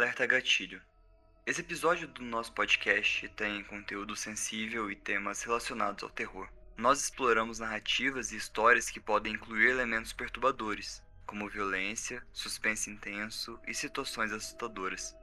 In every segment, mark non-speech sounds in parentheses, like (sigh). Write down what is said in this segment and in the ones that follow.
Alerta Gatilho. Esse episódio do nosso podcast tem conteúdo sensível e temas relacionados ao terror. Nós exploramos narrativas e histórias que podem incluir elementos perturbadores, como violência, suspense intenso e situações assustadoras.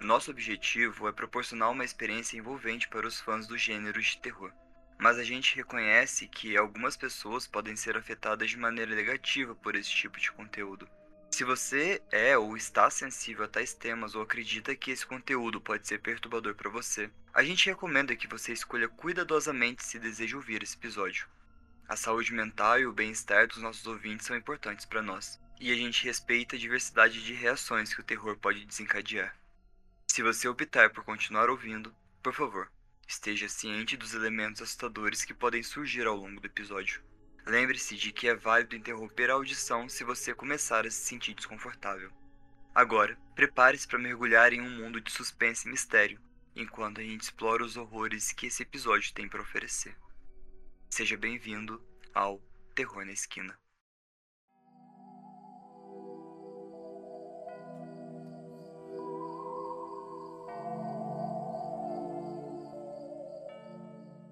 Nosso objetivo é proporcionar uma experiência envolvente para os fãs do gênero de terror mas a gente reconhece que algumas pessoas podem ser afetadas de maneira negativa por esse tipo de conteúdo. Se você é ou está sensível a tais temas ou acredita que esse conteúdo pode ser perturbador para você, a gente recomenda que você escolha cuidadosamente se deseja ouvir esse episódio. A saúde mental e o bem-estar dos nossos ouvintes são importantes para nós, e a gente respeita a diversidade de reações que o terror pode desencadear. Se você optar por continuar ouvindo, por favor, Esteja ciente dos elementos assustadores que podem surgir ao longo do episódio. Lembre-se de que é válido interromper a audição se você começar a se sentir desconfortável. Agora, prepare-se para mergulhar em um mundo de suspense e mistério, enquanto a gente explora os horrores que esse episódio tem para oferecer. Seja bem-vindo ao Terror na Esquina.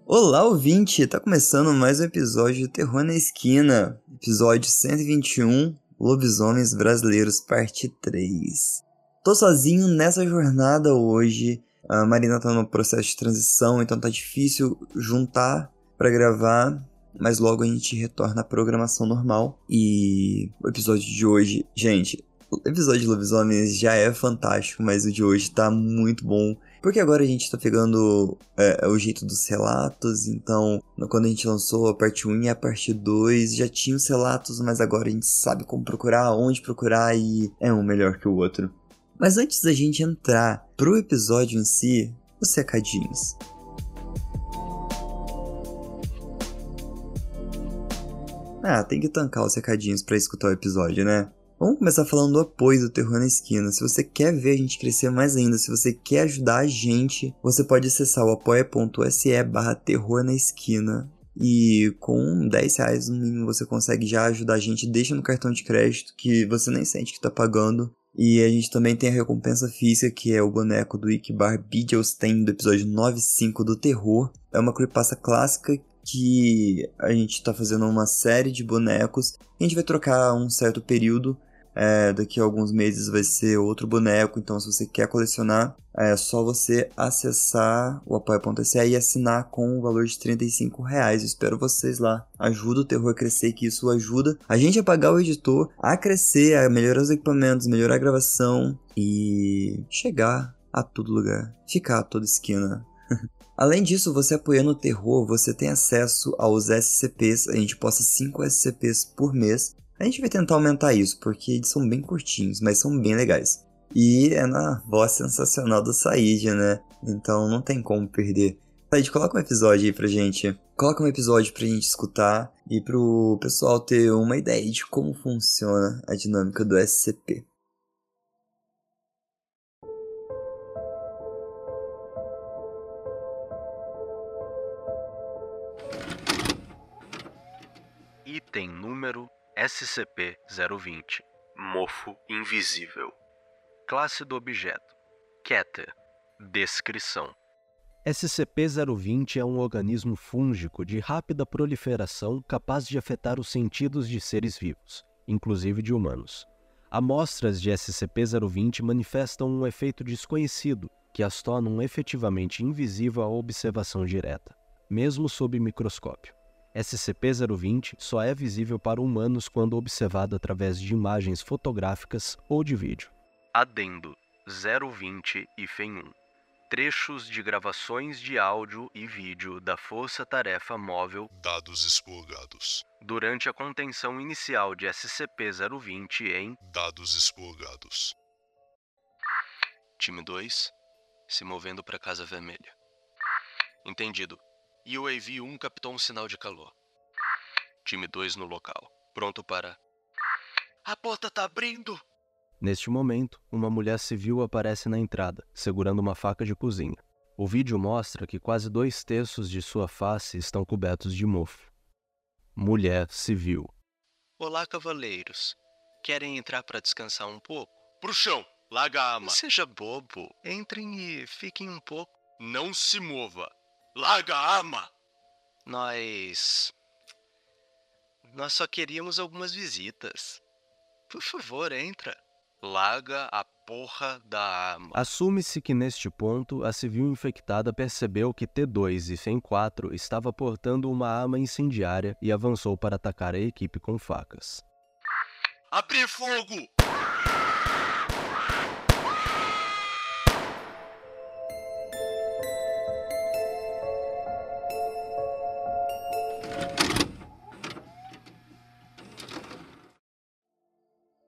Olá, ouvinte! Tá começando mais um episódio de Terror na Esquina, episódio 121, Lobisomens Brasileiros, parte 3. Tô sozinho nessa jornada hoje, a Marina tá no processo de transição, então tá difícil juntar para gravar, mas logo a gente retorna à programação normal. E o episódio de hoje, gente, o episódio de Lobisomens já é fantástico, mas o de hoje tá muito bom. Porque agora a gente tá pegando é, o jeito dos relatos, então quando a gente lançou a parte 1 e a parte 2 já tinha os relatos, mas agora a gente sabe como procurar, onde procurar e é um melhor que o outro. Mas antes da gente entrar pro episódio em si, os recadinhos. Ah, tem que tancar os recadinhos para escutar o episódio, né? Vamos começar falando do apoio do Terror na Esquina. Se você quer ver a gente crescer mais ainda, se você quer ajudar a gente, você pode acessar o apoia.se barra terror na esquina. E com 10 reais no mínimo você consegue já ajudar a gente. Deixa no cartão de crédito que você nem sente que está pagando. E a gente também tem a recompensa física, que é o boneco do Ikbar Bidgelstein do episódio 95 do Terror. É uma creepypasta clássica que a gente está fazendo uma série de bonecos. A gente vai trocar um certo período. É, daqui a alguns meses vai ser outro boneco. Então, se você quer colecionar, é só você acessar o apoia.se e assinar com o valor de 35 reais. Eu espero vocês lá. Ajuda o terror a crescer, que isso ajuda a gente a pagar o editor, a crescer, a melhorar os equipamentos, melhorar a gravação e chegar a todo lugar, ficar a toda esquina. (laughs) Além disso, você apoiando o terror, você tem acesso aos SCPs. A gente posta 5 SCPs por mês. A gente vai tentar aumentar isso, porque eles são bem curtinhos, mas são bem legais. E é na voz sensacional do Said, né? Então não tem como perder. Said, coloca um episódio aí pra gente. Coloca um episódio pra gente escutar e pro pessoal ter uma ideia de como funciona a dinâmica do SCP. Item número SCP-020 Mofo Invisível Classe do objeto Keter Descrição SCP-020 é um organismo fúngico de rápida proliferação capaz de afetar os sentidos de seres vivos, inclusive de humanos. Amostras de SCP-020 manifestam um efeito desconhecido que as tornam efetivamente invisível à observação direta, mesmo sob microscópio. SCP-020 só é visível para humanos quando observado através de imagens fotográficas ou de vídeo. Adendo 020 e FEM 1 Trechos de gravações de áudio e vídeo da Força Tarefa Móvel Dados expurgados. Durante a contenção inicial de SCP-020 em Dados expurgados. Time 2 se movendo para Casa Vermelha. Entendido. UAV 1 captou um sinal de calor. Time 2 no local, pronto para. A porta tá abrindo! Neste momento, uma mulher civil aparece na entrada, segurando uma faca de cozinha. O vídeo mostra que quase dois terços de sua face estão cobertos de mofo. Mulher civil. Olá, cavaleiros. Querem entrar para descansar um pouco? Pro chão! Larga a arma. Seja bobo. Entrem e fiquem um pouco. Não se mova. Larga a arma. Nós. Nós só queríamos algumas visitas. Por favor, entra. Larga a porra da arma. Assume-se que neste ponto a civil infectada percebeu que T2 e FEM 4 estava portando uma arma incendiária e avançou para atacar a equipe com facas. Abrir fogo!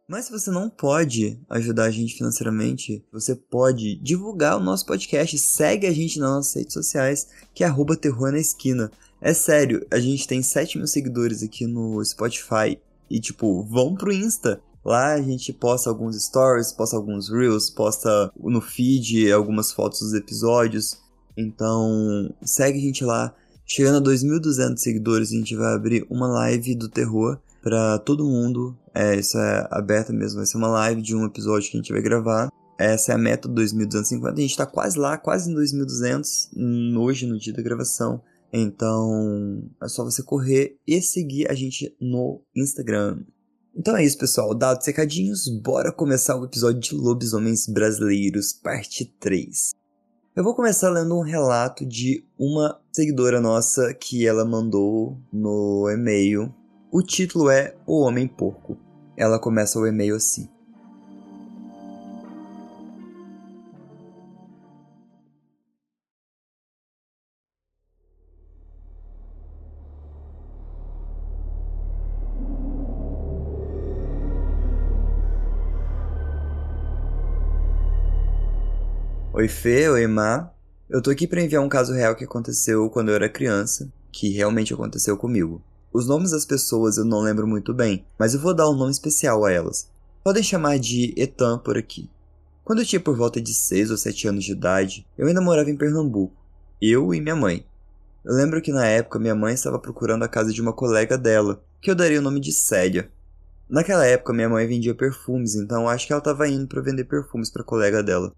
Mas se você não pode ajudar a gente financeiramente, você pode divulgar o nosso podcast. Segue a gente nas nossas redes sociais, que é arroba terror na esquina. É sério, a gente tem 7 mil seguidores aqui no Spotify. E tipo, vão pro Insta. Lá a gente posta alguns stories, posta alguns reels, posta no feed algumas fotos dos episódios. Então, segue a gente lá. Chegando a 2.200 seguidores, a gente vai abrir uma live do terror para todo mundo. É, isso é aberto mesmo, vai ser uma live de um episódio que a gente vai gravar. Essa é a meta do 2250. A gente tá quase lá, quase em 2200, hoje no dia da gravação. Então é só você correr e seguir a gente no Instagram. Então é isso, pessoal. Dados secadinhos, bora começar o episódio de Lobisomens Brasileiros, parte 3. Eu vou começar lendo um relato de uma seguidora nossa que ela mandou no e-mail o título é O Homem Porco. Ela começa o e-mail assim. Oi Fê, oi Má. Eu tô aqui para enviar um caso real que aconteceu quando eu era criança, que realmente aconteceu comigo. Os nomes das pessoas eu não lembro muito bem, mas eu vou dar um nome especial a elas. Podem chamar de Etan por aqui. Quando eu tinha por volta de 6 ou 7 anos de idade, eu ainda morava em Pernambuco. Eu e minha mãe. Eu lembro que na época minha mãe estava procurando a casa de uma colega dela, que eu daria o nome de Célia. Naquela época minha mãe vendia perfumes, então acho que ela estava indo para vender perfumes para a colega dela.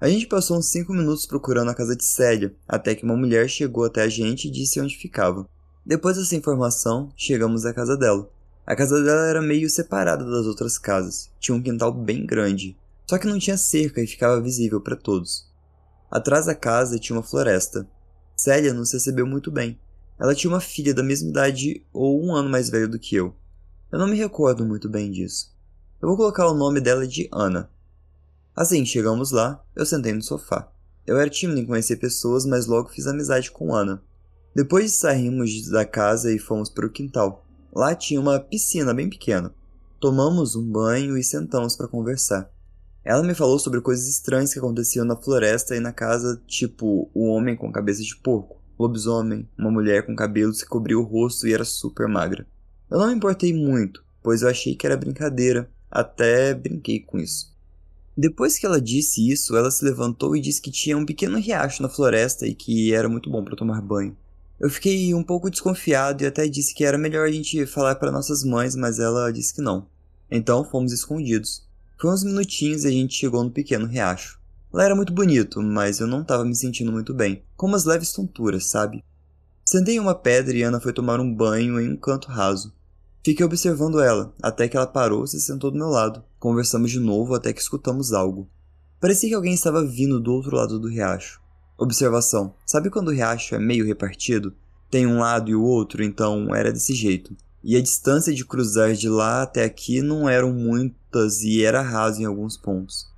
A gente passou uns 5 minutos procurando a casa de Célia, até que uma mulher chegou até a gente e disse onde ficava. Depois dessa informação, chegamos à casa dela. A casa dela era meio separada das outras casas, tinha um quintal bem grande, só que não tinha cerca e ficava visível para todos. Atrás da casa tinha uma floresta. Célia nos recebeu muito bem. Ela tinha uma filha da mesma idade ou um ano mais velho do que eu. Eu não me recordo muito bem disso. Eu vou colocar o nome dela de Ana. Assim chegamos lá, eu sentei no sofá. Eu era tímido em conhecer pessoas, mas logo fiz amizade com Ana. Depois saímos da casa e fomos para o quintal. Lá tinha uma piscina bem pequena. Tomamos um banho e sentamos para conversar. Ela me falou sobre coisas estranhas que aconteciam na floresta e na casa, tipo o homem com cabeça de porco, lobisomem, uma mulher com cabelos que cobria o rosto e era super magra. Eu não me importei muito, pois eu achei que era brincadeira, até brinquei com isso. Depois que ela disse isso, ela se levantou e disse que tinha um pequeno riacho na floresta e que era muito bom para tomar banho. Eu fiquei um pouco desconfiado e até disse que era melhor a gente falar para nossas mães, mas ela disse que não. Então fomos escondidos. Foi uns minutinhos e a gente chegou no pequeno riacho. Lá era muito bonito, mas eu não estava me sentindo muito bem, com umas leves tonturas, sabe? Sentei em uma pedra e Ana foi tomar um banho em um canto raso. Fiquei observando ela, até que ela parou e se sentou do meu lado. Conversamos de novo até que escutamos algo. Parecia que alguém estava vindo do outro lado do riacho. Observação: sabe quando o riacho é meio repartido? Tem um lado e o outro, então era desse jeito. E a distância de cruzar de lá até aqui não eram muitas e era raso em alguns pontos.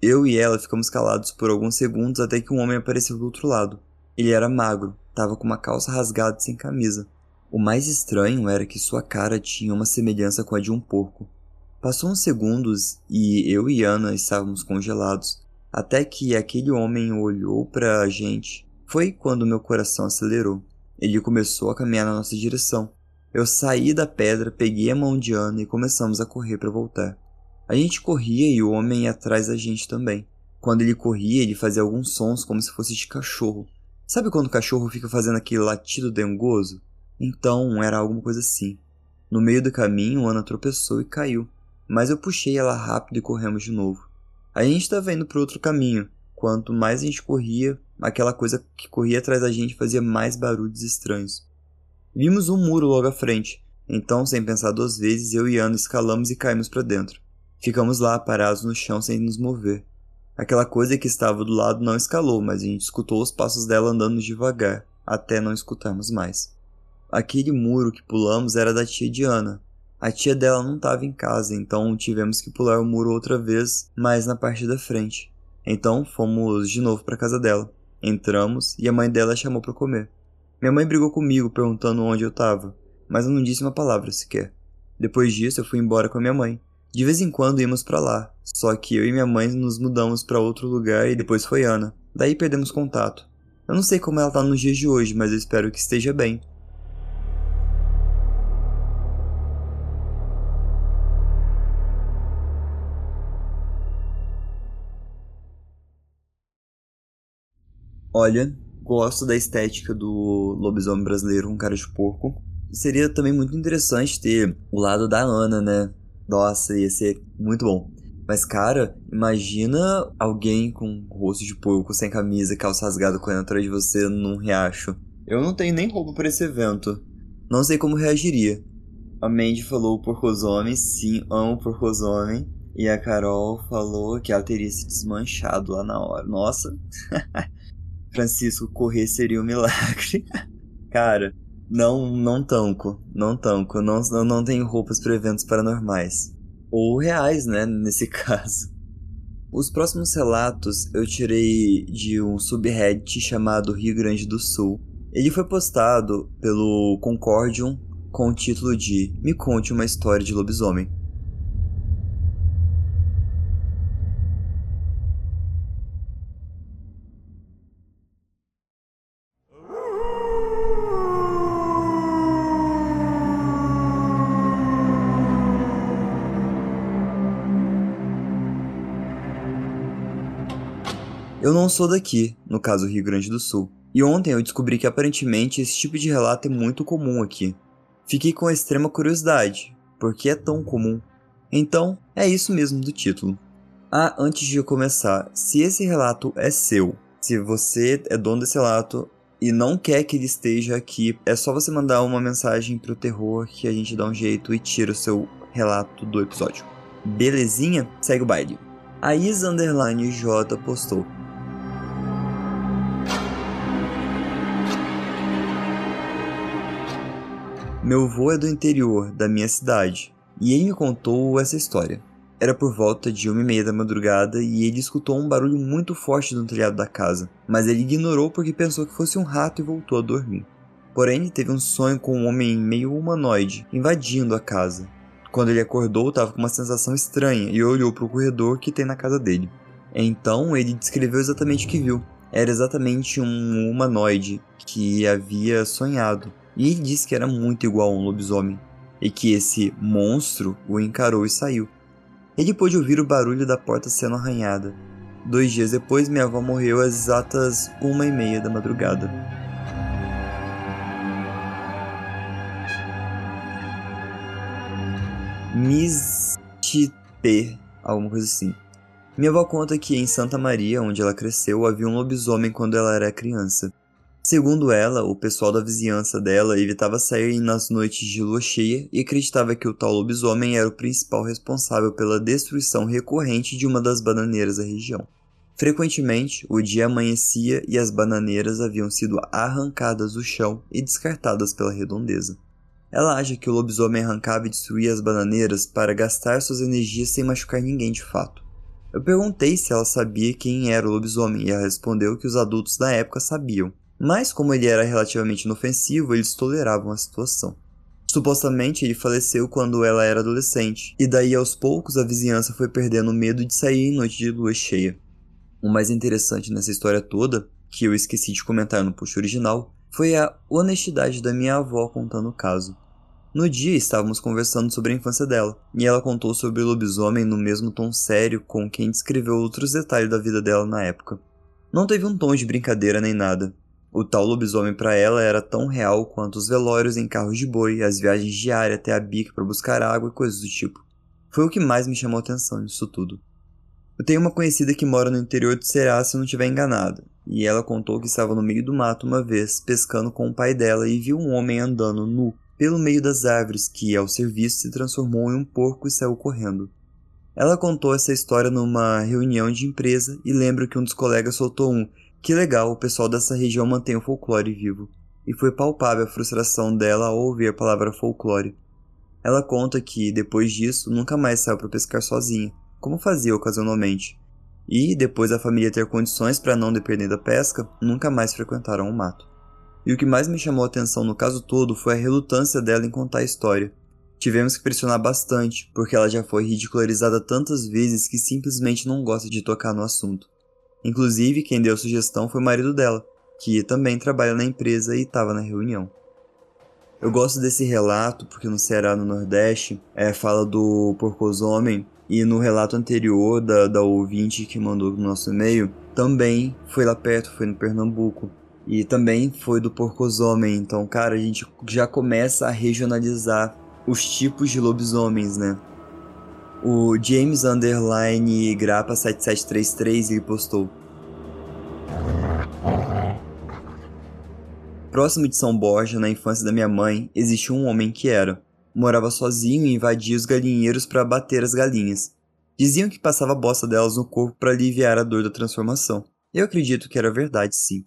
Eu e ela ficamos calados por alguns segundos até que um homem apareceu do outro lado. Ele era magro, estava com uma calça rasgada e sem camisa. O mais estranho era que sua cara tinha uma semelhança com a de um porco. Passou uns segundos e eu e Ana estávamos congelados até que aquele homem olhou para a gente. Foi quando meu coração acelerou. Ele começou a caminhar na nossa direção. Eu saí da pedra, peguei a mão de Ana e começamos a correr para voltar. A gente corria e o homem ia atrás da gente também. Quando ele corria, ele fazia alguns sons como se fosse de cachorro. Sabe quando o cachorro fica fazendo aquele latido dengoso? Então, era alguma coisa assim. No meio do caminho, Ana tropeçou e caiu, mas eu puxei ela rápido e corremos de novo. A gente estava indo para outro caminho. Quanto mais a gente corria, aquela coisa que corria atrás da gente fazia mais barulhos estranhos. Vimos um muro logo à frente, então, sem pensar duas vezes, eu e Ana escalamos e caímos para dentro. Ficamos lá, parados no chão sem nos mover. Aquela coisa que estava do lado não escalou, mas a gente escutou os passos dela andando devagar, até não escutarmos mais. Aquele muro que pulamos era da tia Diana, a tia dela não estava em casa, então tivemos que pular o muro outra vez, mas na parte da frente. Então fomos de novo para casa dela. Entramos e a mãe dela chamou para comer. Minha mãe brigou comigo perguntando onde eu estava, mas eu não disse uma palavra sequer. Depois disso eu fui embora com a minha mãe. De vez em quando íamos para lá, só que eu e minha mãe nos mudamos para outro lugar e depois foi Ana. Daí perdemos contato. Eu não sei como ela tá nos dias de hoje, mas eu espero que esteja bem. Olha, gosto da estética do lobisomem brasileiro com cara de porco. Seria também muito interessante ter o lado da Ana, né? Nossa, ia ser muito bom. Mas, cara, imagina alguém com rosto de porco, sem camisa, calça rasgada correndo atrás de você num riacho. Eu não tenho nem roupa para esse evento. Não sei como reagiria. A Mandy falou porcosome, sim, amo porcosome. E a Carol falou que ela teria se desmanchado lá na hora. Nossa. (laughs) Francisco correr seria um milagre. (laughs) Cara, não não tanco, não tanco, não, não, tenho roupas para eventos paranormais. Ou reais, né, (laughs) nesse caso. Os próximos relatos eu tirei de um subreddit chamado Rio Grande do Sul. Ele foi postado pelo Concordium com o título de Me Conte uma História de Lobisomem. Não sou daqui, no caso Rio Grande do Sul, e ontem eu descobri que aparentemente esse tipo de relato é muito comum aqui. Fiquei com extrema curiosidade, porque é tão comum. Então, é isso mesmo do título. Ah, antes de eu começar, se esse relato é seu, se você é dono desse relato e não quer que ele esteja aqui, é só você mandar uma mensagem pro terror que a gente dá um jeito e tira o seu relato do episódio. Belezinha? Segue o baile. A Isa J postou. Meu avô é do interior da minha cidade e ele me contou essa história. Era por volta de uma e meia da madrugada e ele escutou um barulho muito forte no telhado da casa, mas ele ignorou porque pensou que fosse um rato e voltou a dormir. Porém, teve um sonho com um homem meio humanoide invadindo a casa. Quando ele acordou, estava com uma sensação estranha e olhou para o corredor que tem na casa dele. Então, ele descreveu exatamente o que viu. Era exatamente um humanoide que havia sonhado e ele disse que era muito igual a um lobisomem, e que esse monstro o encarou e saiu. Ele pôde ouvir o barulho da porta sendo arranhada. Dois dias depois, minha avó morreu às exatas uma e meia da madrugada. Mistipe, alguma coisa assim. Minha avó conta que em Santa Maria, onde ela cresceu, havia um lobisomem quando ela era criança. Segundo ela, o pessoal da vizinhança dela evitava sair nas noites de lua cheia e acreditava que o tal lobisomem era o principal responsável pela destruição recorrente de uma das bananeiras da região. Frequentemente, o dia amanhecia e as bananeiras haviam sido arrancadas do chão e descartadas pela redondeza. Ela acha que o lobisomem arrancava e destruía as bananeiras para gastar suas energias sem machucar ninguém de fato. Eu perguntei se ela sabia quem era o lobisomem e ela respondeu que os adultos da época sabiam, mas como ele era relativamente inofensivo, eles toleravam a situação. Supostamente ele faleceu quando ela era adolescente, e daí aos poucos a vizinhança foi perdendo o medo de sair em noite de lua cheia. O mais interessante nessa história toda, que eu esqueci de comentar no post original, foi a honestidade da minha avó contando o caso. No dia estávamos conversando sobre a infância dela, e ela contou sobre o lobisomem no mesmo tom sério com quem descreveu outros detalhes da vida dela na época. Não teve um tom de brincadeira nem nada, o tal lobisomem para ela era tão real quanto os velórios em carros de boi, as viagens diárias até a bica para buscar água e coisas do tipo. Foi o que mais me chamou a atenção nisso tudo. Eu tenho uma conhecida que mora no interior de Ceará, se eu não estiver enganado, e ela contou que estava no meio do mato uma vez, pescando com o pai dela e viu um homem andando nu pelo meio das árvores que, ao ser visto, se transformou em um porco e saiu correndo. Ela contou essa história numa reunião de empresa e lembro que um dos colegas soltou um: Que legal, o pessoal dessa região mantém o folclore vivo. E foi palpável a frustração dela ao ouvir a palavra folclore. Ela conta que, depois disso, nunca mais saiu para pescar sozinha como fazia ocasionalmente, e, depois da família ter condições para não depender da pesca, nunca mais frequentaram o mato. E o que mais me chamou a atenção no caso todo foi a relutância dela em contar a história. Tivemos que pressionar bastante, porque ela já foi ridicularizada tantas vezes que simplesmente não gosta de tocar no assunto. Inclusive, quem deu a sugestão foi o marido dela, que também trabalha na empresa e estava na reunião. Eu gosto desse relato porque no Ceará, no Nordeste, é, fala do porcosomem e no relato anterior da, da ouvinte que mandou no nosso e-mail, também foi lá perto, foi no Pernambuco. E também foi do porcosomem. Então, cara, a gente já começa a regionalizar os tipos de lobisomens, né? O James Underline Grapa 7733 ele postou. Próximo de São Borja, na infância da minha mãe, existia um homem que era morava sozinho e invadia os galinheiros para abater as galinhas. Diziam que passava a bosta delas no corpo para aliviar a dor da transformação. Eu acredito que era verdade, sim.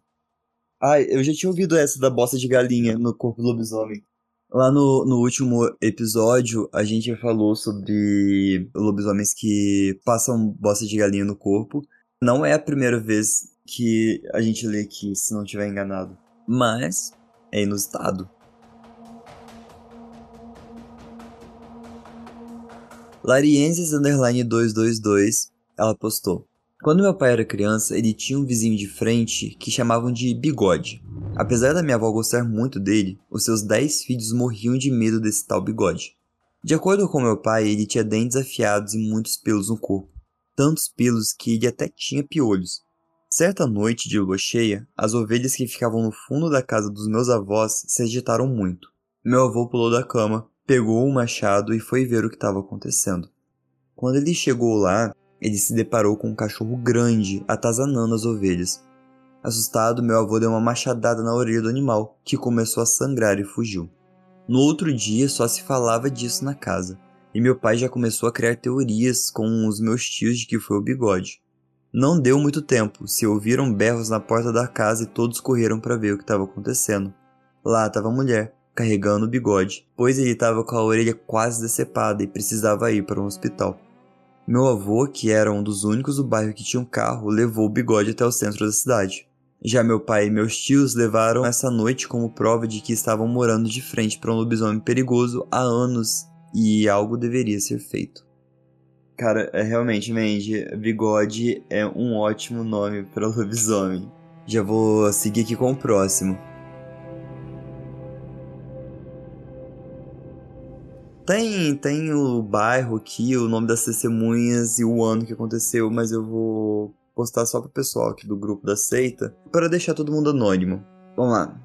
Ai, eu já tinha ouvido essa da bosta de galinha no corpo do lobisomem. Lá no, no último episódio, a gente falou sobre lobisomens que passam bosta de galinha no corpo. Não é a primeira vez que a gente lê aqui, se não estiver enganado. Mas é inusitado. Larienses underline 222, ela postou. Quando meu pai era criança, ele tinha um vizinho de frente que chamavam de Bigode. Apesar da minha avó gostar muito dele, os seus 10 filhos morriam de medo desse tal bigode. De acordo com meu pai, ele tinha dentes afiados e muitos pelos no corpo. Tantos pelos que ele até tinha piolhos. Certa noite de lua cheia, as ovelhas que ficavam no fundo da casa dos meus avós se agitaram muito. Meu avô pulou da cama, pegou o machado e foi ver o que estava acontecendo. Quando ele chegou lá, ele se deparou com um cachorro grande atazanando as ovelhas. Assustado, meu avô deu uma machadada na orelha do animal, que começou a sangrar e fugiu. No outro dia, só se falava disso na casa, e meu pai já começou a criar teorias com os meus tios de que foi o bigode. Não deu muito tempo, se ouviram berros na porta da casa e todos correram para ver o que estava acontecendo. Lá estava a mulher, carregando o bigode, pois ele estava com a orelha quase decepada e precisava ir para um hospital. Meu avô, que era um dos únicos do bairro que tinha um carro, levou o bigode até o centro da cidade. Já meu pai e meus tios levaram essa noite como prova de que estavam morando de frente para um lobisomem perigoso há anos e algo deveria ser feito. Cara, é realmente, Mandy, bigode é um ótimo nome para lobisomem. Já vou seguir aqui com o próximo. Tem, tem o bairro aqui, o nome das testemunhas e o ano que aconteceu, mas eu vou postar só pro pessoal aqui do grupo da seita para deixar todo mundo anônimo. Vamos lá.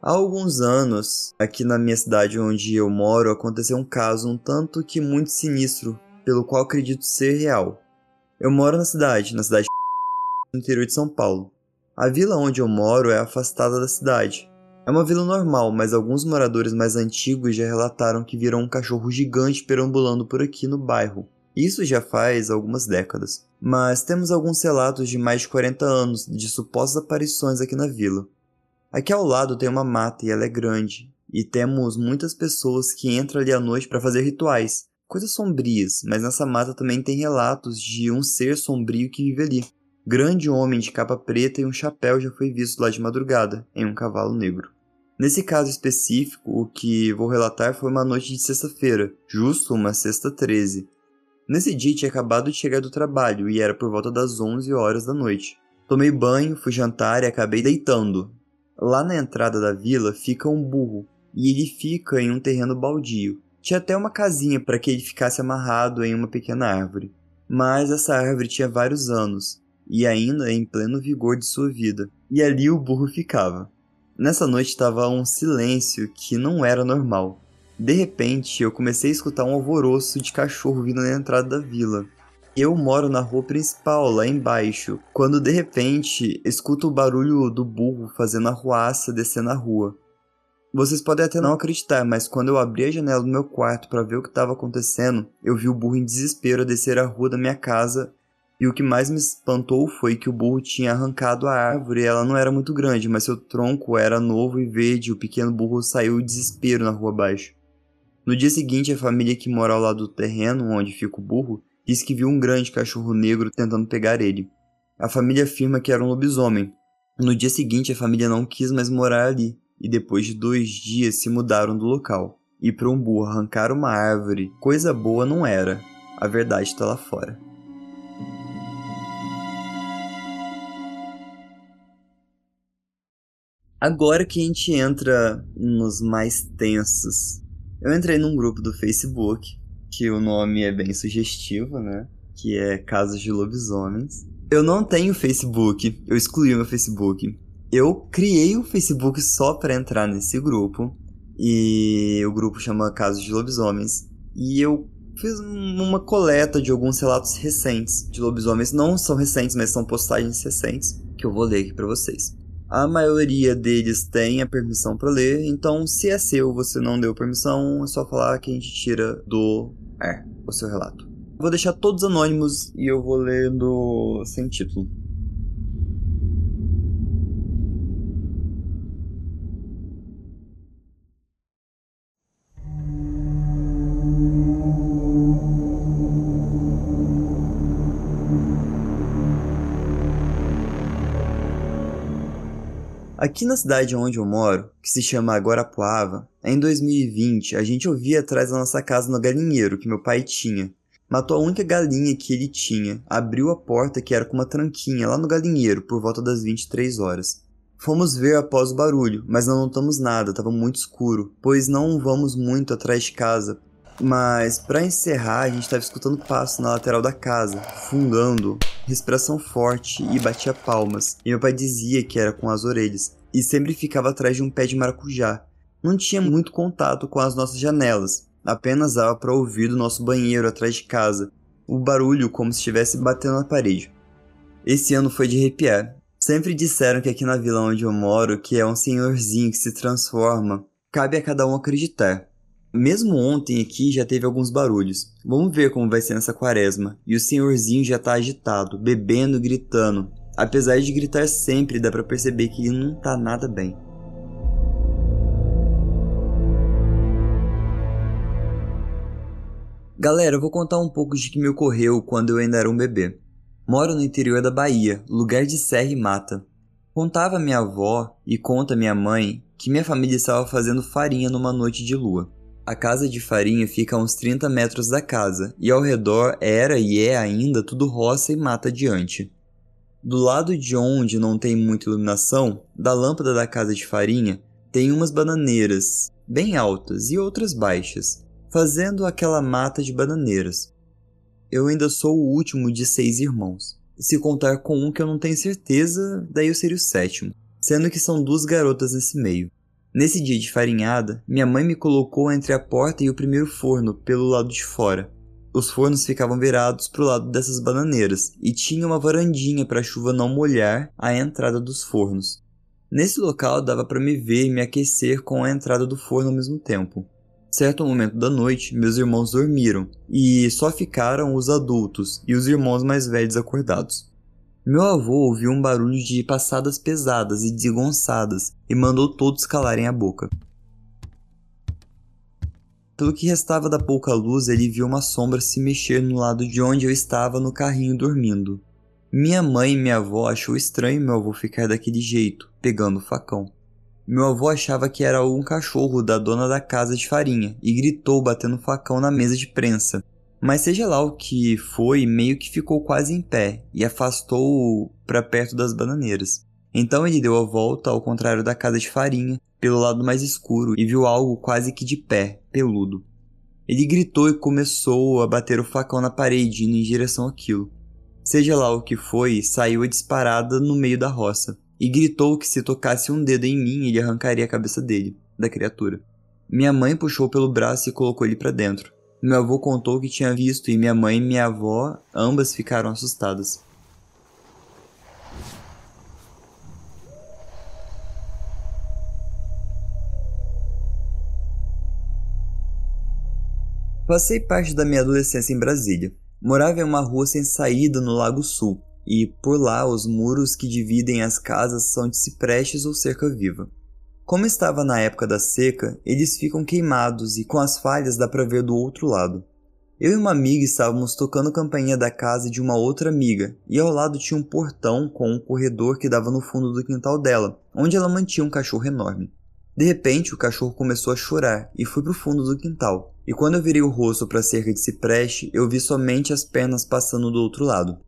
Há alguns anos, aqui na minha cidade onde eu moro, aconteceu um caso um tanto que muito sinistro, pelo qual acredito ser real. Eu moro na cidade, na cidade no interior de São Paulo. A vila onde eu moro é afastada da cidade, é uma vila normal, mas alguns moradores mais antigos já relataram que viram um cachorro gigante perambulando por aqui no bairro. Isso já faz algumas décadas. Mas temos alguns relatos de mais de 40 anos de supostas aparições aqui na vila. Aqui ao lado tem uma mata e ela é grande, e temos muitas pessoas que entram ali à noite para fazer rituais, coisas sombrias, mas nessa mata também tem relatos de um ser sombrio que vive ali. Grande homem de capa preta e um chapéu já foi visto lá de madrugada, em um cavalo negro. Nesse caso específico, o que vou relatar foi uma noite de sexta-feira, justo uma sexta 13. Nesse dia tinha acabado de chegar do trabalho e era por volta das 11 horas da noite. Tomei banho, fui jantar e acabei deitando. Lá na entrada da vila fica um burro, e ele fica em um terreno baldio. Tinha até uma casinha para que ele ficasse amarrado em uma pequena árvore. Mas essa árvore tinha vários anos, e ainda em pleno vigor de sua vida, e ali o burro ficava. Nessa noite estava um silêncio que não era normal. De repente, eu comecei a escutar um alvoroço de cachorro vindo na entrada da vila. Eu moro na rua principal, lá embaixo, quando de repente escuto o barulho do burro fazendo arruaça descendo a rua. Vocês podem até não acreditar, mas quando eu abri a janela do meu quarto para ver o que estava acontecendo, eu vi o burro em desespero descer a rua da minha casa. E o que mais me espantou foi que o burro tinha arrancado a árvore. Ela não era muito grande, mas seu tronco era novo e verde. O pequeno burro saiu em desespero na rua abaixo. No dia seguinte, a família que mora ao lado do terreno onde fica o burro disse que viu um grande cachorro negro tentando pegar ele. A família afirma que era um lobisomem. No dia seguinte, a família não quis mais morar ali e depois de dois dias se mudaram do local. E para um burro arrancar uma árvore, coisa boa não era. A verdade está lá fora. Agora que a gente entra nos mais tensos. Eu entrei num grupo do Facebook, que o nome é bem sugestivo, né? Que é Casos de Lobisomens. Eu não tenho Facebook, eu excluí o meu Facebook eu criei o Facebook só para entrar nesse grupo. E o grupo chama Casos de Lobisomens. E eu fiz uma coleta de alguns relatos recentes de lobisomens. Não são recentes, mas são postagens recentes que eu vou ler aqui para vocês. A maioria deles tem a permissão para ler, então se é seu você não deu permissão, é só falar que a gente tira do ar o seu relato. Vou deixar todos anônimos e eu vou lendo sem título. Aqui na cidade onde eu moro, que se chama Guarapuava, em 2020 a gente ouvia atrás da nossa casa no galinheiro que meu pai tinha. Matou a única galinha que ele tinha, abriu a porta que era com uma tranquinha lá no galinheiro por volta das 23 horas. Fomos ver após o barulho, mas não notamos nada, estava muito escuro, pois não vamos muito atrás de casa. Mas para encerrar, a gente estava escutando passo na lateral da casa, fungando respiração forte e batia palmas. E meu pai dizia que era com as orelhas, e sempre ficava atrás de um pé de maracujá. Não tinha muito contato com as nossas janelas, apenas dava para ouvir do nosso banheiro atrás de casa, o barulho como se estivesse batendo na parede. Esse ano foi de arrepiar. Sempre disseram que aqui na vila onde eu moro, que é um senhorzinho que se transforma, cabe a cada um acreditar. Mesmo ontem aqui já teve alguns barulhos. Vamos ver como vai ser nessa quaresma. E o senhorzinho já tá agitado, bebendo, gritando. Apesar de gritar sempre, dá para perceber que não tá nada bem. Galera, eu vou contar um pouco de que me ocorreu quando eu ainda era um bebê. Moro no interior da Bahia, lugar de serra e mata. Contava minha avó e conta minha mãe que minha família estava fazendo farinha numa noite de lua. A casa de farinha fica a uns 30 metros da casa, e ao redor era e é ainda tudo roça e mata adiante. Do lado de onde não tem muita iluminação, da lâmpada da casa de farinha, tem umas bananeiras, bem altas e outras baixas, fazendo aquela mata de bananeiras. Eu ainda sou o último de seis irmãos. Se contar com um que eu não tenho certeza, daí eu seria o sétimo, sendo que são duas garotas nesse meio. Nesse dia de farinhada, minha mãe me colocou entre a porta e o primeiro forno, pelo lado de fora. Os fornos ficavam virados para o lado dessas bananeiras e tinha uma varandinha para a chuva não molhar a entrada dos fornos. Nesse local dava para me ver e me aquecer com a entrada do forno ao mesmo tempo. Certo momento da noite, meus irmãos dormiram e só ficaram os adultos e os irmãos mais velhos acordados. Meu avô ouviu um barulho de passadas pesadas e desengonçadas e mandou todos calarem a boca. Pelo que restava da pouca luz, ele viu uma sombra se mexer no lado de onde eu estava no carrinho dormindo. Minha mãe e minha avó achou estranho meu avô ficar daquele jeito, pegando o facão. Meu avô achava que era um cachorro da dona da casa de farinha e gritou batendo o facão na mesa de prensa, mas seja lá o que foi, meio que ficou quase em pé e afastou-o para perto das bananeiras. Então ele deu a volta ao contrário da casa de farinha, pelo lado mais escuro, e viu algo quase que de pé, peludo. Ele gritou e começou a bater o facão na parede, indo em direção àquilo. Seja lá o que foi, saiu a disparada no meio da roça, e gritou que se tocasse um dedo em mim, ele arrancaria a cabeça dele, da criatura. Minha mãe puxou pelo braço e colocou ele para dentro. Meu avô contou que tinha visto e minha mãe e minha avó ambas ficaram assustadas. Passei parte da minha adolescência em Brasília. Morava em uma rua sem saída no Lago Sul, e por lá os muros que dividem as casas são de ciprestes ou cerca viva. Como estava na época da seca, eles ficam queimados e com as falhas dá para ver do outro lado. Eu e uma amiga estávamos tocando campainha da casa de uma outra amiga, e ao lado tinha um portão com um corredor que dava no fundo do quintal dela, onde ela mantinha um cachorro enorme. De repente, o cachorro começou a chorar e foi para o fundo do quintal. E quando eu virei o rosto para a cerca de cipreste, eu vi somente as pernas passando do outro lado.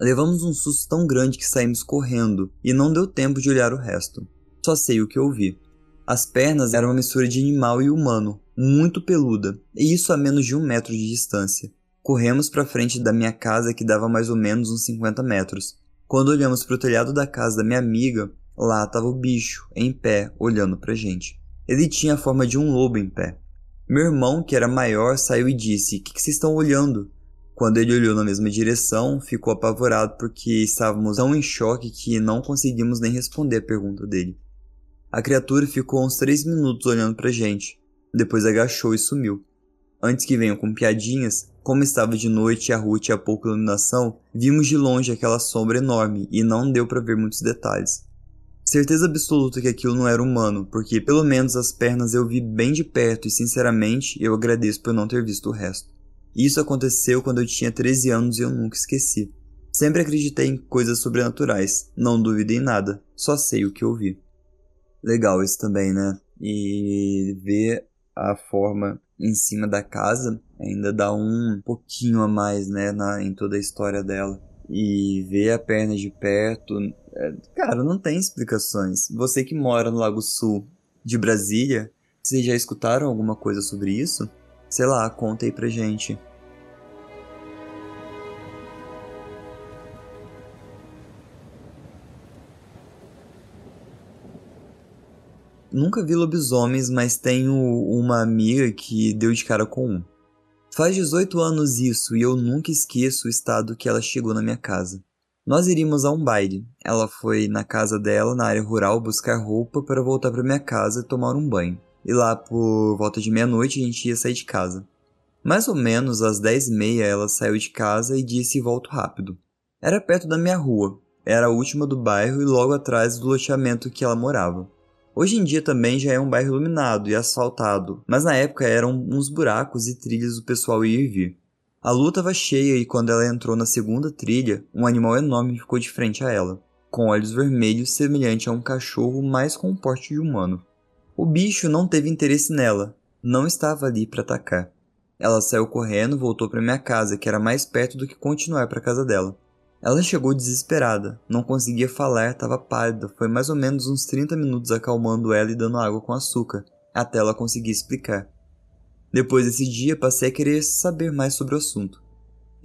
Levamos um susto tão grande que saímos correndo e não deu tempo de olhar o resto. Só sei o que eu vi. As pernas eram uma mistura de animal e humano, muito peluda, e isso a menos de um metro de distância. Corremos para frente da minha casa que dava mais ou menos uns 50 metros. Quando olhamos para o telhado da casa da minha amiga, Lá estava o bicho, em pé, olhando pra gente. Ele tinha a forma de um lobo em pé. Meu irmão, que era maior, saiu e disse: que, que vocês estão olhando? Quando ele olhou na mesma direção, ficou apavorado porque estávamos tão em choque que não conseguimos nem responder a pergunta dele. A criatura ficou uns três minutos olhando pra gente, depois agachou e sumiu. Antes que venham com piadinhas, como estava de noite e a rua tinha pouca iluminação, vimos de longe aquela sombra enorme e não deu para ver muitos detalhes. Certeza absoluta que aquilo não era humano, porque pelo menos as pernas eu vi bem de perto e sinceramente eu agradeço por não ter visto o resto. Isso aconteceu quando eu tinha 13 anos e eu nunca esqueci. Sempre acreditei em coisas sobrenaturais, não duvidei nada, só sei o que eu vi. Legal isso também, né? E ver a forma em cima da casa ainda dá um pouquinho a mais, né, na, em toda a história dela. E ver a perna de perto é, cara, não tem explicações. Você que mora no Lago Sul de Brasília, vocês já escutaram alguma coisa sobre isso? Sei lá, conta aí pra gente. Nunca vi lobisomens, mas tenho uma amiga que deu de cara com um. Faz 18 anos isso e eu nunca esqueço o estado que ela chegou na minha casa. Nós iríamos a um baile. Ela foi na casa dela, na área rural, buscar roupa para voltar para minha casa e tomar um banho. E lá por volta de meia-noite a gente ia sair de casa. Mais ou menos às dez e meia ela saiu de casa e disse volto rápido. Era perto da minha rua, era a última do bairro e logo atrás do loteamento que ela morava. Hoje em dia também já é um bairro iluminado e asfaltado, mas na época eram uns buracos e trilhas do pessoal ir e vir. A lua estava cheia e quando ela entrou na segunda trilha, um animal enorme ficou de frente a ela, com olhos vermelhos semelhante a um cachorro, mas com um porte de humano. O bicho não teve interesse nela, não estava ali para atacar. Ela saiu correndo, voltou para minha casa, que era mais perto do que continuar para casa dela. Ela chegou desesperada, não conseguia falar, estava pálida. Foi mais ou menos uns 30 minutos acalmando ela e dando água com açúcar, até ela conseguir explicar. Depois desse dia, passei a querer saber mais sobre o assunto.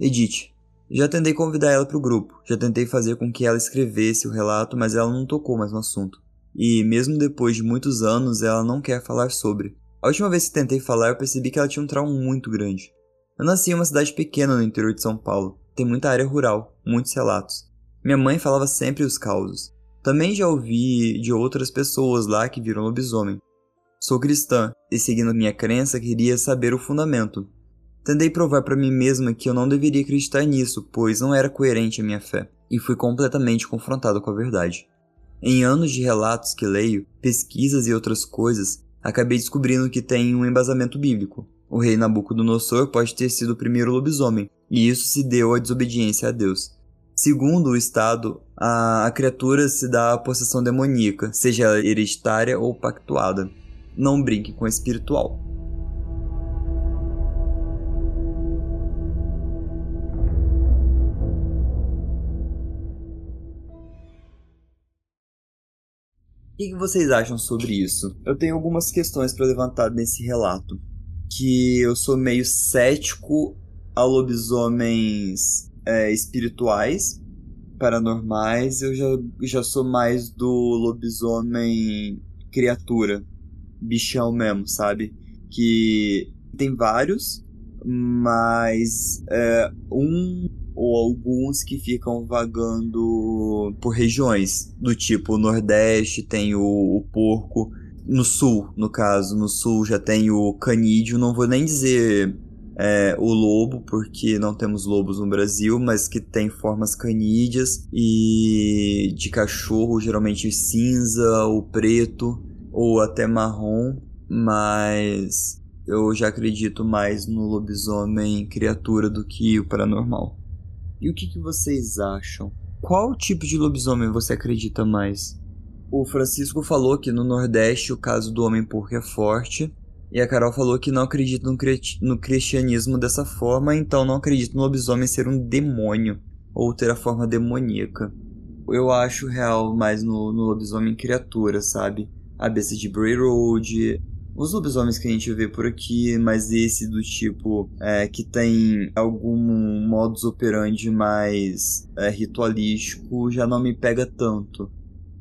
Edith. Já tentei convidar ela para o grupo, já tentei fazer com que ela escrevesse o relato, mas ela não tocou mais no assunto. E, mesmo depois de muitos anos, ela não quer falar sobre. A última vez que tentei falar, eu percebi que ela tinha um trauma muito grande. Eu nasci em uma cidade pequena no interior de São Paulo. Tem muita área rural, muitos relatos. Minha mãe falava sempre os causos. Também já ouvi de outras pessoas lá que viram lobisomem, Sou cristã e, seguindo minha crença, queria saber o fundamento. Tentei provar para mim mesma que eu não deveria acreditar nisso, pois não era coerente a minha fé, e fui completamente confrontado com a verdade. Em anos de relatos que leio, pesquisas e outras coisas, acabei descobrindo que tem um embasamento bíblico. O rei Nabucodonosor pode ter sido o primeiro lobisomem, e isso se deu à desobediência a Deus. Segundo o Estado, a, a criatura se dá à possessão demoníaca, seja hereditária ou pactuada não brinque com o espiritual. O que, vocês acham sobre isso? Eu tenho algumas questões para levantar nesse relato. Que eu sou meio cético a lobisomens é, espirituais, paranormais. Eu já, já sou mais do lobisomem criatura bichão mesmo, sabe? Que tem vários, mas é, um ou alguns que ficam vagando por regiões, do tipo Nordeste tem o, o porco, no sul, no caso, no sul já tem o canídeo, não vou nem dizer é, o lobo, porque não temos lobos no Brasil, mas que tem formas canídeas e de cachorro, geralmente cinza ou preto ou até marrom, mas eu já acredito mais no lobisomem criatura do que o paranormal. E o que, que vocês acham? Qual tipo de lobisomem você acredita mais? O Francisco falou que no Nordeste o caso do homem porco é forte. E a Carol falou que não acredita no, cristianismo dessa forma, então não acredita no lobisomem ser um demônio ou ter a forma demoníaca. Eu acho real mais no, no lobisomem criatura, sabe? A besta de Bray Road, os lobisomens que a gente vê por aqui, mas esse do tipo é, que tem algum modus operandi mais é, ritualístico já não me pega tanto.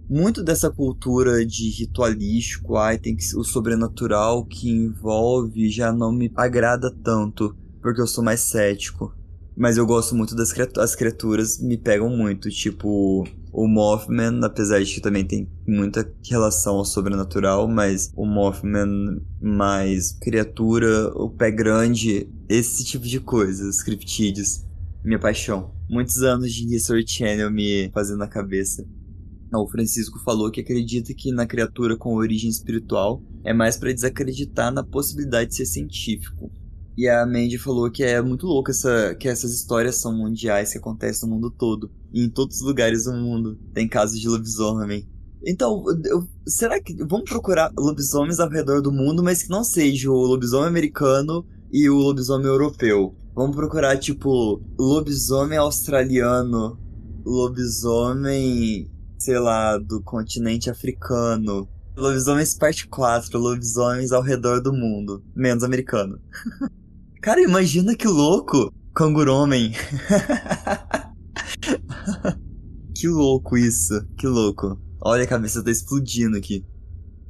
Muito dessa cultura de ritualístico, ai, tem que o sobrenatural que envolve já não me agrada tanto, porque eu sou mais cético. Mas eu gosto muito das criaturas, as criaturas me pegam muito, tipo o Mothman, apesar de que também tem muita relação ao sobrenatural, mas o Mothman mais criatura, o pé grande, esse tipo de coisa, os criptídeos, minha paixão. Muitos anos de History Channel me fazendo na cabeça. O Francisco falou que acredita que na criatura com origem espiritual é mais para desacreditar na possibilidade de ser científico. E a Mandy falou que é muito louco essa, que essas histórias são mundiais que acontecem no mundo todo. E em todos os lugares do mundo tem casos de lobisomem. Então, eu, será que. Vamos procurar lobisomens ao redor do mundo, mas que não seja o lobisomem americano e o lobisomem europeu. Vamos procurar, tipo, lobisomem australiano, lobisomem, sei lá, do continente africano. Lobisomens parte 4, lobisomens ao redor do mundo, menos americano. (laughs) Cara, imagina que louco! Canguromem. (laughs) que louco isso, que louco. Olha, a cabeça tá explodindo aqui.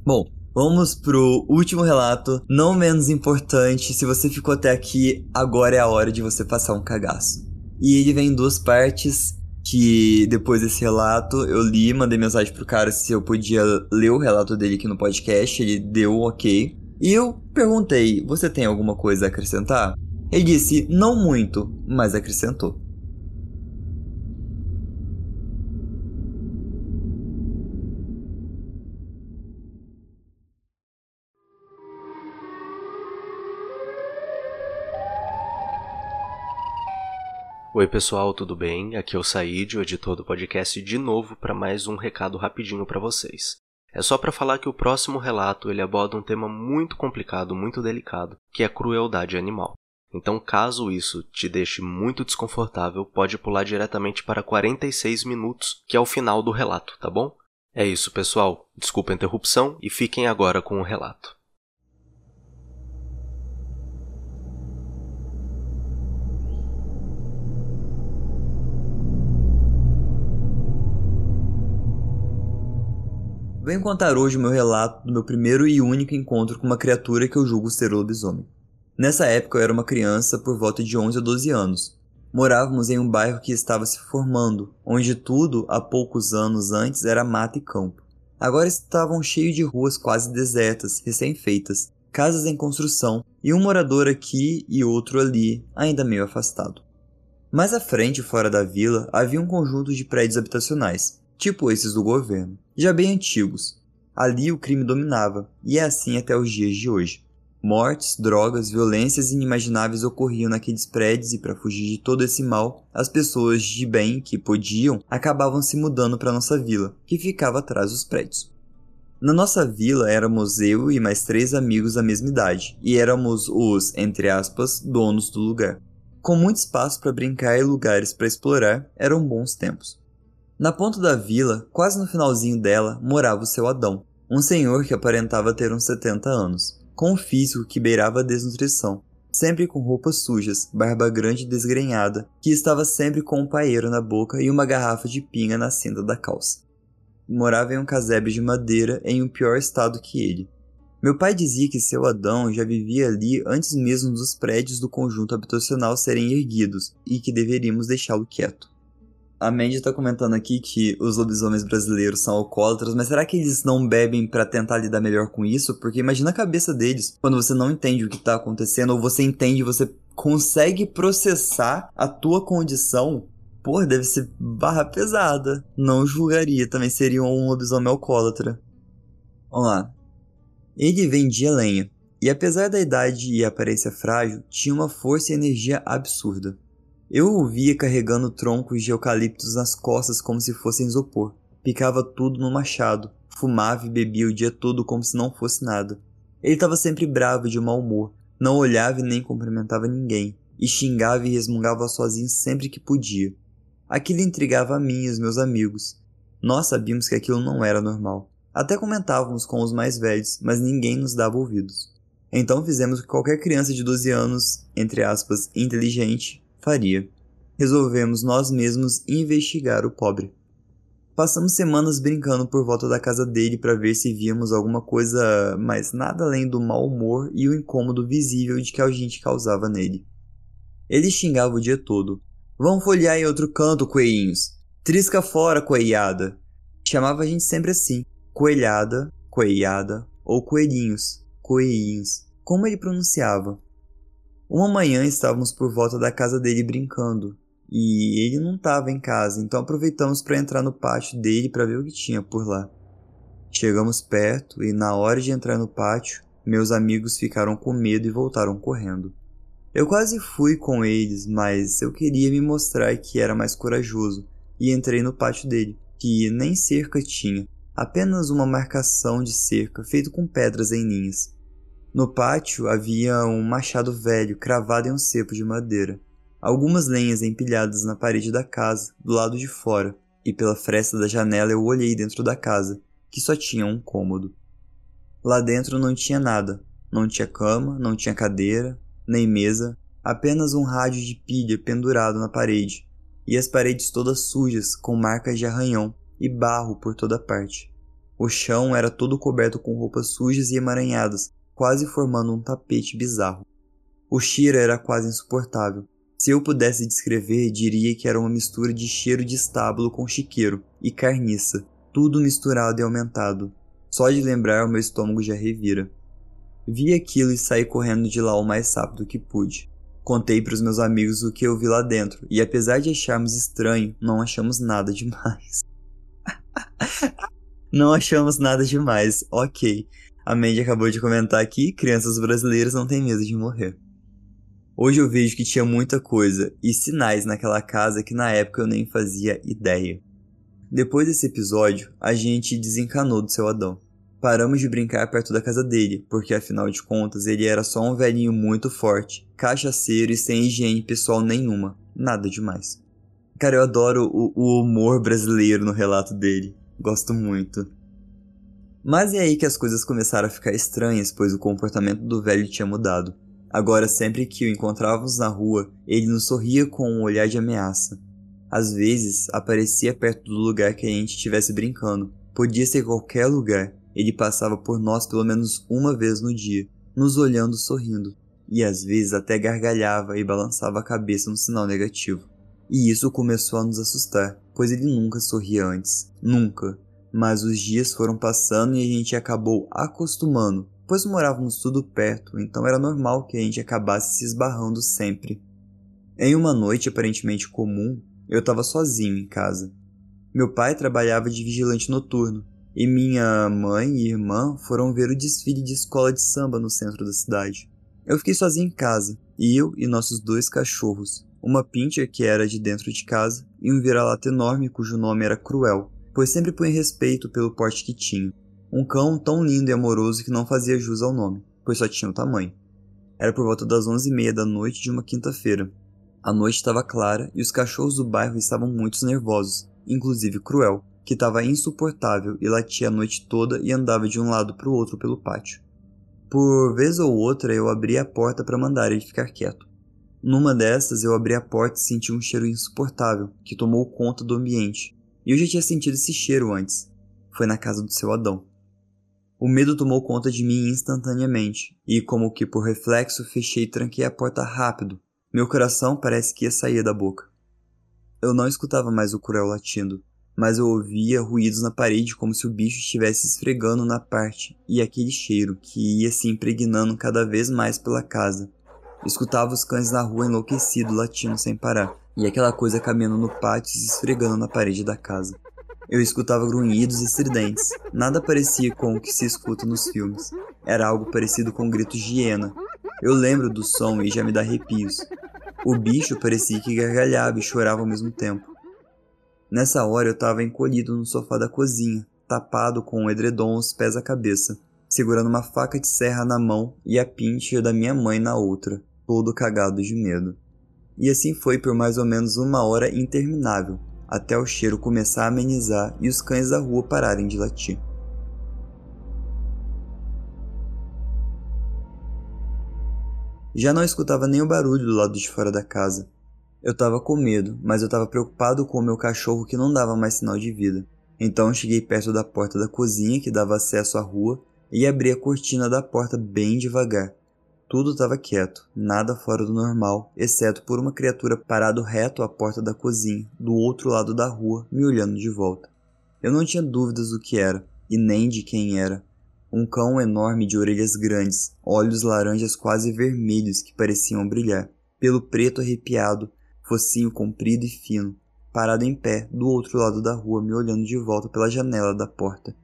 Bom, vamos pro último relato, não menos importante. Se você ficou até aqui, agora é a hora de você passar um cagaço. E ele vem em duas partes. Que depois desse relato eu li, mandei mensagem pro cara se eu podia ler o relato dele aqui no podcast. Ele deu ok. E eu perguntei: Você tem alguma coisa a acrescentar? Ele disse: Não muito, mas acrescentou. Oi pessoal, tudo bem? Aqui é o Said, o editor do podcast, de novo para mais um recado rapidinho para vocês. É só para falar que o próximo relato ele aborda um tema muito complicado, muito delicado, que é a crueldade animal. Então, caso isso te deixe muito desconfortável, pode pular diretamente para 46 minutos, que é o final do relato, tá bom? É isso, pessoal. Desculpa a interrupção e fiquem agora com o relato. Venho contar hoje o meu relato do meu primeiro e único encontro com uma criatura que eu julgo ser lobisomem. Nessa época eu era uma criança por volta de 11 a 12 anos. Morávamos em um bairro que estava se formando, onde tudo, há poucos anos antes, era mata e campo. Agora estavam cheios de ruas quase desertas, recém-feitas, casas em construção e um morador aqui e outro ali, ainda meio afastado. Mais à frente, fora da vila, havia um conjunto de prédios habitacionais, tipo esses do governo, já bem antigos. Ali o crime dominava, e é assim até os dias de hoje. Mortes, drogas, violências inimagináveis ocorriam naqueles prédios e para fugir de todo esse mal, as pessoas de bem que podiam acabavam se mudando para nossa vila, que ficava atrás dos prédios. Na nossa vila éramos eu e mais três amigos da mesma idade, e éramos os, entre aspas, donos do lugar. Com muito espaço para brincar e lugares para explorar, eram bons tempos. Na ponta da vila, quase no finalzinho dela, morava o seu Adão, um senhor que aparentava ter uns 70 anos, com um físico que beirava a desnutrição, sempre com roupas sujas, barba grande e desgrenhada, que estava sempre com um paeiro na boca e uma garrafa de pinga na cinta da calça. Morava em um casebre de madeira em um pior estado que ele. Meu pai dizia que seu Adão já vivia ali antes mesmo dos prédios do conjunto habitacional serem erguidos e que deveríamos deixá-lo quieto. A Mandy está comentando aqui que os lobisomens brasileiros são alcoólatras, mas será que eles não bebem para tentar lidar melhor com isso? Porque imagina a cabeça deles quando você não entende o que está acontecendo, ou você entende, você consegue processar a tua condição. Pô, deve ser barra pesada. Não julgaria, também seria um lobisomem alcoólatra. Vamos lá. Ele vendia lenha, e apesar da idade e aparência frágil, tinha uma força e energia absurda. Eu o via carregando troncos de eucaliptos nas costas como se fossem isopor. Picava tudo no machado, fumava e bebia o dia todo como se não fosse nada. Ele estava sempre bravo e de mau humor, não olhava e nem cumprimentava ninguém, e xingava e resmungava sozinho sempre que podia. Aquilo intrigava a mim e os meus amigos. Nós sabíamos que aquilo não era normal. Até comentávamos com os mais velhos, mas ninguém nos dava ouvidos. Então fizemos o que qualquer criança de 12 anos, entre aspas, inteligente, faria. Resolvemos nós mesmos investigar o pobre. Passamos semanas brincando por volta da casa dele para ver se víamos alguma coisa, mas nada além do mau humor e o incômodo visível de que a gente causava nele. Ele xingava o dia todo. Vão folhear em outro canto, coelhinhos. Trisca fora, coelhada. Chamava a gente sempre assim. Coelhada, coelhada ou coelhinhos, coelhinhos, como ele pronunciava. Uma manhã estávamos por volta da casa dele brincando, e ele não estava em casa, então aproveitamos para entrar no pátio dele para ver o que tinha por lá. Chegamos perto e na hora de entrar no pátio, meus amigos ficaram com medo e voltaram correndo. Eu quase fui com eles, mas eu queria me mostrar que era mais corajoso e entrei no pátio dele, que nem cerca tinha, apenas uma marcação de cerca feito com pedras em linhas. No pátio havia um machado velho cravado em um cepo de madeira, algumas lenhas empilhadas na parede da casa, do lado de fora, e pela fresta da janela eu olhei dentro da casa, que só tinha um cômodo. Lá dentro não tinha nada, não tinha cama, não tinha cadeira, nem mesa, apenas um rádio de pilha pendurado na parede, e as paredes todas sujas, com marcas de arranhão e barro por toda parte. O chão era todo coberto com roupas sujas e emaranhadas, quase formando um tapete bizarro. O cheiro era quase insuportável. Se eu pudesse descrever, diria que era uma mistura de cheiro de estábulo com chiqueiro e carniça, tudo misturado e aumentado. Só de lembrar, o meu estômago já revira. Vi aquilo e saí correndo de lá o mais rápido que pude. Contei para os meus amigos o que eu vi lá dentro, e apesar de acharmos estranho, não achamos nada demais. (laughs) não achamos nada demais, ok. A Mandy acabou de comentar aqui: crianças brasileiras não têm medo de morrer. Hoje eu vejo que tinha muita coisa e sinais naquela casa que na época eu nem fazia ideia. Depois desse episódio, a gente desencanou do seu Adão. Paramos de brincar perto da casa dele, porque afinal de contas ele era só um velhinho muito forte, cachaceiro e sem higiene pessoal nenhuma. Nada demais. Cara, eu adoro o, o humor brasileiro no relato dele. Gosto muito. Mas é aí que as coisas começaram a ficar estranhas, pois o comportamento do velho tinha mudado. Agora, sempre que o encontrávamos na rua, ele nos sorria com um olhar de ameaça. Às vezes, aparecia perto do lugar que a gente estivesse brincando. Podia ser qualquer lugar. Ele passava por nós pelo menos uma vez no dia, nos olhando sorrindo, e às vezes até gargalhava e balançava a cabeça no sinal negativo. E isso começou a nos assustar, pois ele nunca sorria antes. Nunca. Mas os dias foram passando e a gente acabou acostumando, pois morávamos tudo perto, então era normal que a gente acabasse se esbarrando sempre. Em uma noite aparentemente comum, eu estava sozinho em casa. Meu pai trabalhava de vigilante noturno, e minha mãe e irmã foram ver o desfile de escola de samba no centro da cidade. Eu fiquei sozinho em casa, eu e nossos dois cachorros, uma pincher que era de dentro de casa e um vira-lata enorme cujo nome era Cruel, pois sempre põe respeito pelo porte que tinha. Um cão tão lindo e amoroso que não fazia jus ao nome, pois só tinha o tamanho. Era por volta das onze e meia da noite de uma quinta-feira. A noite estava clara e os cachorros do bairro estavam muito nervosos, inclusive Cruel, que estava insuportável e latia a noite toda e andava de um lado para o outro pelo pátio. Por vez ou outra eu abri a porta para mandar ele ficar quieto. Numa dessas eu abri a porta e senti um cheiro insuportável que tomou conta do ambiente, e eu já tinha sentido esse cheiro antes. Foi na casa do seu Adão. O medo tomou conta de mim instantaneamente, e como que por reflexo fechei e tranquei a porta rápido. Meu coração parece que ia sair da boca. Eu não escutava mais o cruel latindo, mas eu ouvia ruídos na parede como se o bicho estivesse esfregando na parte, e aquele cheiro que ia se impregnando cada vez mais pela casa. Escutava os cães na rua enlouquecido latindo sem parar, e aquela coisa caminhando no pátio e se esfregando na parede da casa. Eu escutava grunhidos estridentes. Nada parecia com o que se escuta nos filmes. Era algo parecido com gritos de hiena. Eu lembro do som e já me dá arrepios. O bicho parecia que gargalhava e chorava ao mesmo tempo. Nessa hora eu estava encolhido no sofá da cozinha, tapado com um edredom aos pés da cabeça, segurando uma faca de serra na mão e a pincher da minha mãe na outra, todo cagado de medo. E assim foi por mais ou menos uma hora interminável, até o cheiro começar a amenizar e os cães da rua pararem de latir. Já não escutava nem o barulho do lado de fora da casa. Eu estava com medo, mas eu estava preocupado com o meu cachorro que não dava mais sinal de vida. Então cheguei perto da porta da cozinha que dava acesso à rua e abri a cortina da porta bem devagar, tudo estava quieto, nada fora do normal, exceto por uma criatura parado reto à porta da cozinha, do outro lado da rua, me olhando de volta. Eu não tinha dúvidas do que era, e nem de quem era. Um cão enorme de orelhas grandes, olhos laranjas quase vermelhos que pareciam brilhar, pelo preto arrepiado, focinho comprido e fino, parado em pé do outro lado da rua, me olhando de volta pela janela da porta.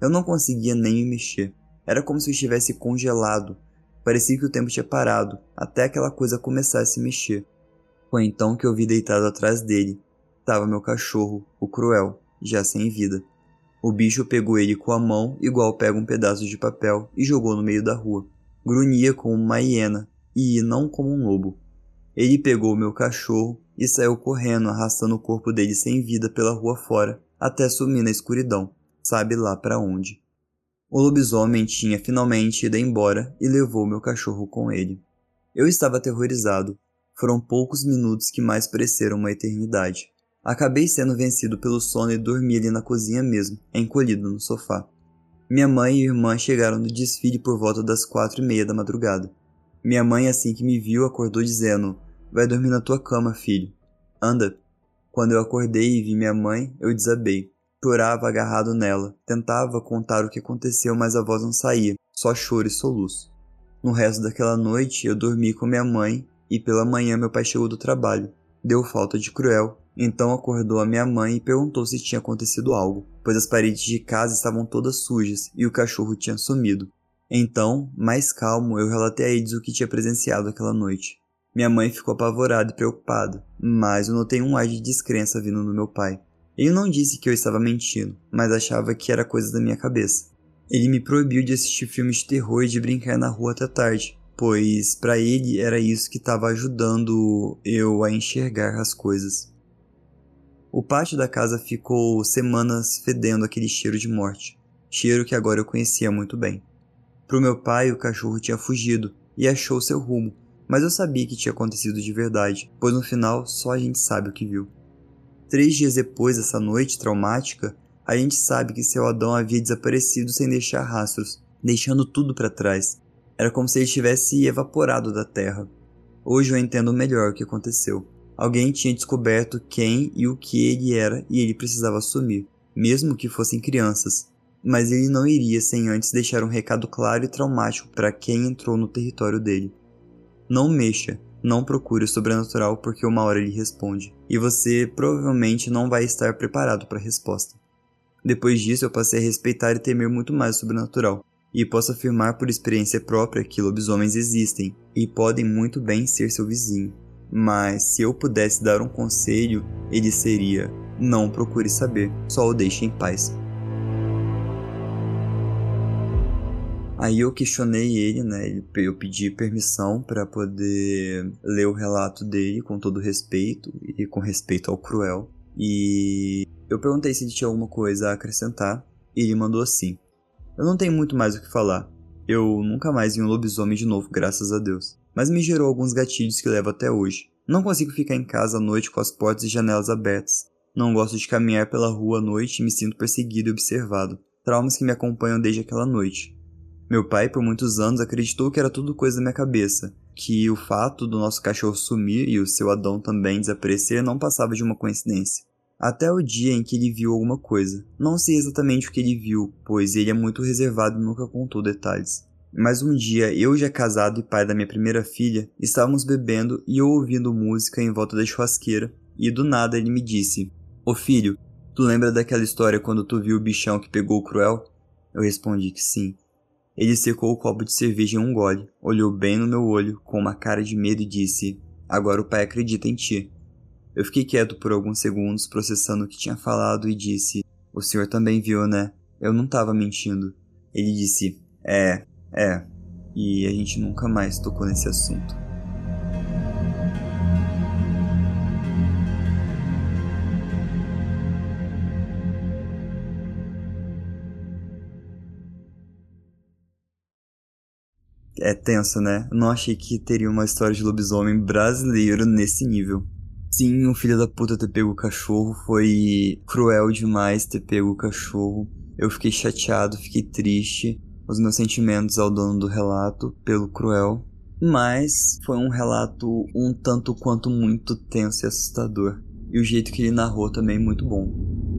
Eu não conseguia nem me mexer. Era como se eu estivesse congelado, Parecia que o tempo tinha parado, até aquela coisa começar a se mexer. Foi então que eu vi deitado atrás dele. Tava meu cachorro, o cruel, já sem vida. O bicho pegou ele com a mão, igual pega um pedaço de papel, e jogou no meio da rua. Grunhia como uma hiena, e não como um lobo. Ele pegou meu cachorro e saiu correndo, arrastando o corpo dele sem vida pela rua fora, até sumir na escuridão, sabe lá para onde. O lobisomem tinha finalmente ido embora e levou meu cachorro com ele. Eu estava aterrorizado. Foram poucos minutos que mais pareceram uma eternidade. Acabei sendo vencido pelo sono e dormi ali na cozinha mesmo, encolhido no sofá. Minha mãe e irmã chegaram do desfile por volta das quatro e meia da madrugada. Minha mãe, assim que me viu, acordou dizendo: Vai dormir na tua cama, filho. Anda. Quando eu acordei e vi minha mãe, eu desabei. Chorava agarrado nela. Tentava contar o que aconteceu, mas a voz não saía, só choro e soluço. No resto daquela noite, eu dormi com minha mãe e pela manhã meu pai chegou do trabalho. Deu falta de cruel, então acordou a minha mãe e perguntou se tinha acontecido algo, pois as paredes de casa estavam todas sujas e o cachorro tinha sumido. Então, mais calmo, eu relatei a eles o que tinha presenciado aquela noite. Minha mãe ficou apavorada e preocupada, mas eu notei um ar de descrença vindo do meu pai. Ele não disse que eu estava mentindo, mas achava que era coisa da minha cabeça. Ele me proibiu de assistir filmes de terror e de brincar na rua até tarde, pois para ele era isso que estava ajudando eu a enxergar as coisas. O pátio da casa ficou semanas fedendo aquele cheiro de morte, cheiro que agora eu conhecia muito bem. Pro meu pai, o cachorro tinha fugido e achou seu rumo, mas eu sabia que tinha acontecido de verdade, pois no final só a gente sabe o que viu. Três dias depois dessa noite traumática, a gente sabe que seu Adão havia desaparecido sem deixar rastros, deixando tudo para trás. Era como se ele tivesse evaporado da terra. Hoje eu entendo melhor o que aconteceu. Alguém tinha descoberto quem e o que ele era e ele precisava assumir, mesmo que fossem crianças. Mas ele não iria sem antes deixar um recado claro e traumático para quem entrou no território dele. Não mexa, não procure o sobrenatural porque uma hora ele responde, e você provavelmente não vai estar preparado para a resposta. Depois disso, eu passei a respeitar e temer muito mais o sobrenatural, e posso afirmar por experiência própria que lobisomens existem e podem muito bem ser seu vizinho. Mas se eu pudesse dar um conselho, ele seria: não procure saber, só o deixe em paz. Aí eu questionei ele, né? Eu pedi permissão para poder ler o relato dele com todo respeito e com respeito ao cruel. E eu perguntei se ele tinha alguma coisa a acrescentar e ele mandou assim: Eu não tenho muito mais o que falar. Eu nunca mais vi um lobisomem de novo, graças a Deus. Mas me gerou alguns gatilhos que levo até hoje. Não consigo ficar em casa à noite com as portas e janelas abertas. Não gosto de caminhar pela rua à noite e me sinto perseguido e observado. traumas que me acompanham desde aquela noite. Meu pai, por muitos anos, acreditou que era tudo coisa da minha cabeça, que o fato do nosso cachorro sumir e o seu Adão também desaparecer não passava de uma coincidência. Até o dia em que ele viu alguma coisa. Não sei exatamente o que ele viu, pois ele é muito reservado e nunca contou detalhes. Mas um dia, eu já casado e pai da minha primeira filha, estávamos bebendo e eu ouvindo música em volta da churrasqueira, e do nada ele me disse: Ô filho, tu lembra daquela história quando tu viu o bichão que pegou o cruel? Eu respondi que sim. Ele secou o copo de cerveja em um gole, olhou bem no meu olho, com uma cara de medo e disse: Agora o pai acredita em ti. Eu fiquei quieto por alguns segundos, processando o que tinha falado, e disse: O senhor também viu, né? Eu não tava mentindo. Ele disse: É, é. E a gente nunca mais tocou nesse assunto. É tenso, né? Não achei que teria uma história de lobisomem brasileiro nesse nível. Sim, o filho da puta ter pego o cachorro foi cruel demais ter pego o cachorro. Eu fiquei chateado, fiquei triste. Os meus sentimentos ao dono do relato pelo cruel. Mas foi um relato um tanto quanto muito tenso e assustador. E o jeito que ele narrou também muito bom.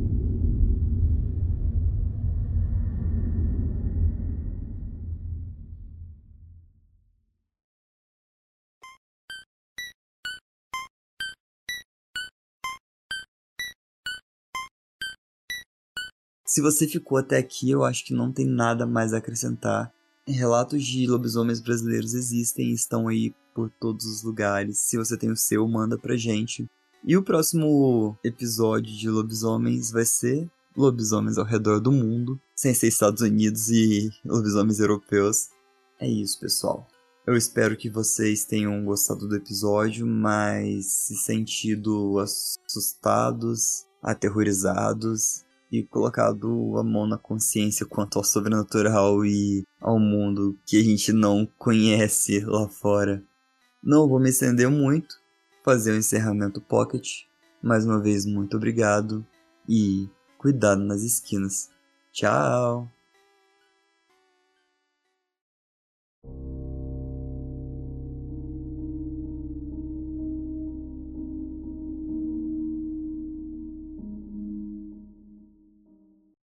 Se você ficou até aqui, eu acho que não tem nada mais a acrescentar. Relatos de lobisomens brasileiros existem e estão aí por todos os lugares. Se você tem o seu, manda pra gente. E o próximo episódio de lobisomens vai ser lobisomens ao redor do mundo, sem ser Estados Unidos e lobisomens europeus. É isso, pessoal. Eu espero que vocês tenham gostado do episódio, mas se sentido assustados, aterrorizados e colocado a mão na consciência quanto ao sobrenatural e ao mundo que a gente não conhece lá fora. Não vou me estender muito, fazer o um encerramento pocket. Mais uma vez, muito obrigado e cuidado nas esquinas. Tchau!